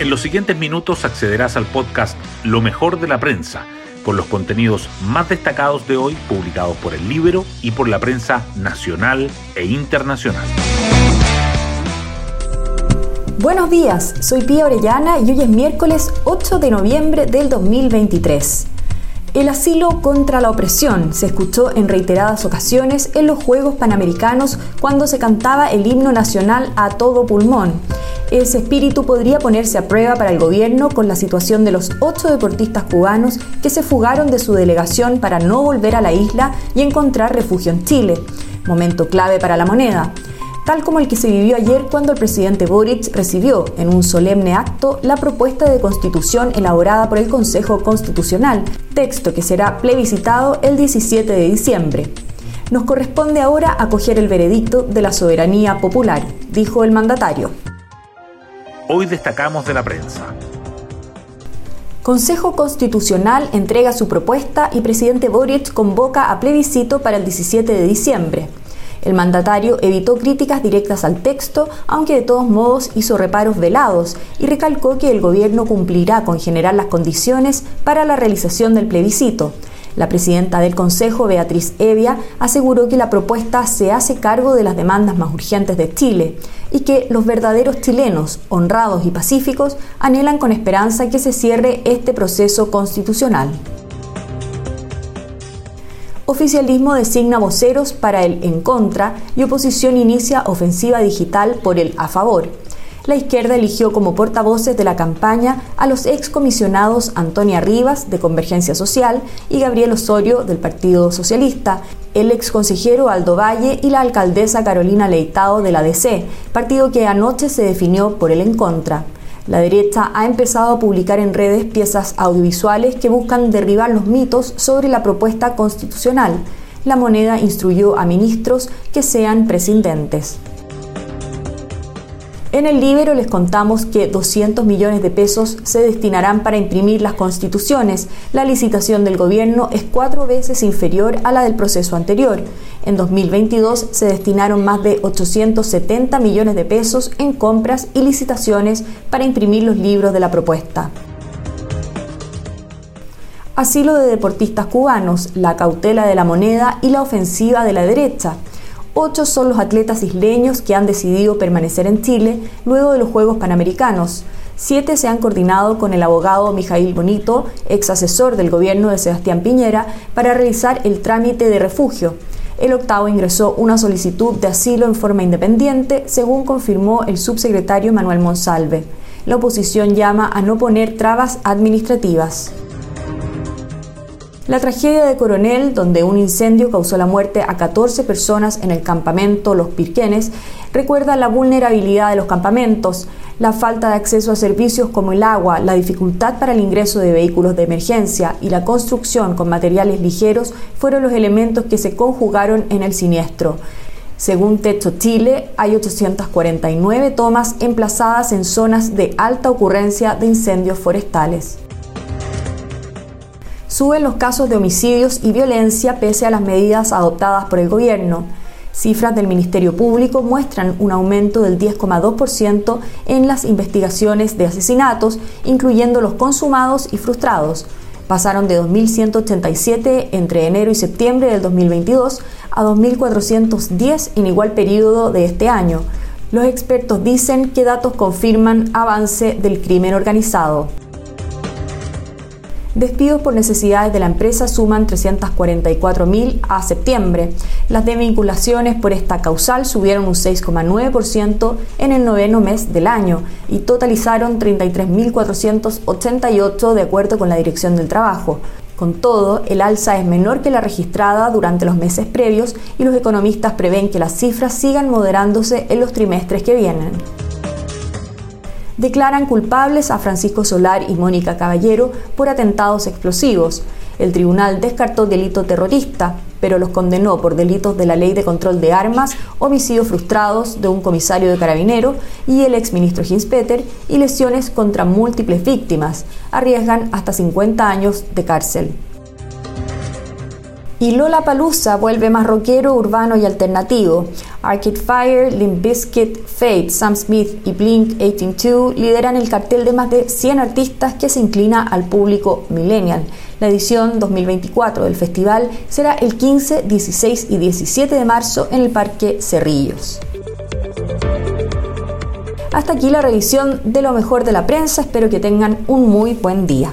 En los siguientes minutos accederás al podcast Lo mejor de la prensa, con los contenidos más destacados de hoy publicados por el libro y por la prensa nacional e internacional. Buenos días, soy Pía Orellana y hoy es miércoles 8 de noviembre del 2023. El asilo contra la opresión se escuchó en reiteradas ocasiones en los Juegos Panamericanos cuando se cantaba el himno nacional a todo pulmón ese espíritu podría ponerse a prueba para el gobierno con la situación de los ocho deportistas cubanos que se fugaron de su delegación para no volver a la isla y encontrar refugio en Chile, momento clave para la moneda tal como el que se vivió ayer cuando el presidente Boric recibió en un solemne acto la propuesta de constitución elaborada por el Consejo Constitucional, texto que será plebiscitado el 17 de diciembre. Nos corresponde ahora acoger el veredicto de la soberanía popular, dijo el mandatario. Hoy destacamos de la prensa. Consejo Constitucional entrega su propuesta y presidente Boric convoca a plebiscito para el 17 de diciembre. El mandatario evitó críticas directas al texto, aunque de todos modos hizo reparos velados y recalcó que el gobierno cumplirá con generar las condiciones para la realización del plebiscito. La presidenta del Consejo, Beatriz Evia, aseguró que la propuesta se hace cargo de las demandas más urgentes de Chile y que los verdaderos chilenos, honrados y pacíficos, anhelan con esperanza que se cierre este proceso constitucional. Oficialismo designa voceros para el en contra y oposición inicia ofensiva digital por el a favor la izquierda eligió como portavoces de la campaña a los excomisionados Antonia Rivas, de Convergencia Social, y Gabriel Osorio, del Partido Socialista, el exconsejero Aldo Valle y la alcaldesa Carolina Leitado de la DC, partido que anoche se definió por el en contra. La derecha ha empezado a publicar en redes piezas audiovisuales que buscan derribar los mitos sobre la propuesta constitucional. La moneda instruyó a ministros que sean prescindentes. En el libro les contamos que 200 millones de pesos se destinarán para imprimir las constituciones. La licitación del gobierno es cuatro veces inferior a la del proceso anterior. En 2022 se destinaron más de 870 millones de pesos en compras y licitaciones para imprimir los libros de la propuesta. Asilo de deportistas cubanos, la cautela de la moneda y la ofensiva de la derecha. Ocho son los atletas isleños que han decidido permanecer en Chile luego de los Juegos Panamericanos. Siete se han coordinado con el abogado Mijail Bonito, ex asesor del gobierno de Sebastián Piñera, para realizar el trámite de refugio. El octavo ingresó una solicitud de asilo en forma independiente, según confirmó el subsecretario Manuel Monsalve. La oposición llama a no poner trabas administrativas. La tragedia de Coronel, donde un incendio causó la muerte a 14 personas en el campamento Los Pirquenes, recuerda la vulnerabilidad de los campamentos, la falta de acceso a servicios como el agua, la dificultad para el ingreso de vehículos de emergencia y la construcción con materiales ligeros fueron los elementos que se conjugaron en el siniestro. Según Techo Chile, hay 849 tomas emplazadas en zonas de alta ocurrencia de incendios forestales suben los casos de homicidios y violencia pese a las medidas adoptadas por el gobierno. Cifras del Ministerio Público muestran un aumento del 10,2% en las investigaciones de asesinatos, incluyendo los consumados y frustrados. Pasaron de 2.187 entre enero y septiembre del 2022 a 2.410 en igual periodo de este año. Los expertos dicen que datos confirman avance del crimen organizado. Despidos por necesidades de la empresa suman 344.000 a septiembre. Las desvinculaciones por esta causal subieron un 6,9% en el noveno mes del año y totalizaron 33.488 de acuerdo con la Dirección del Trabajo. Con todo, el alza es menor que la registrada durante los meses previos y los economistas prevén que las cifras sigan moderándose en los trimestres que vienen declaran culpables a Francisco Solar y Mónica Caballero por atentados explosivos. El tribunal descartó delito terrorista, pero los condenó por delitos de la ley de control de armas, homicidios frustrados de un comisario de carabinero y el exministro Ginspeter y lesiones contra múltiples víctimas. Arriesgan hasta 50 años de cárcel. Y Lola Palusa vuelve más rockero, urbano y alternativo. Arcade Fire, Limp Bizkit, Fate, Sam Smith y Blink 182 lideran el cartel de más de 100 artistas que se inclina al público millennial. La edición 2024 del festival será el 15, 16 y 17 de marzo en el Parque Cerrillos. Hasta aquí la revisión de lo mejor de la prensa. Espero que tengan un muy buen día.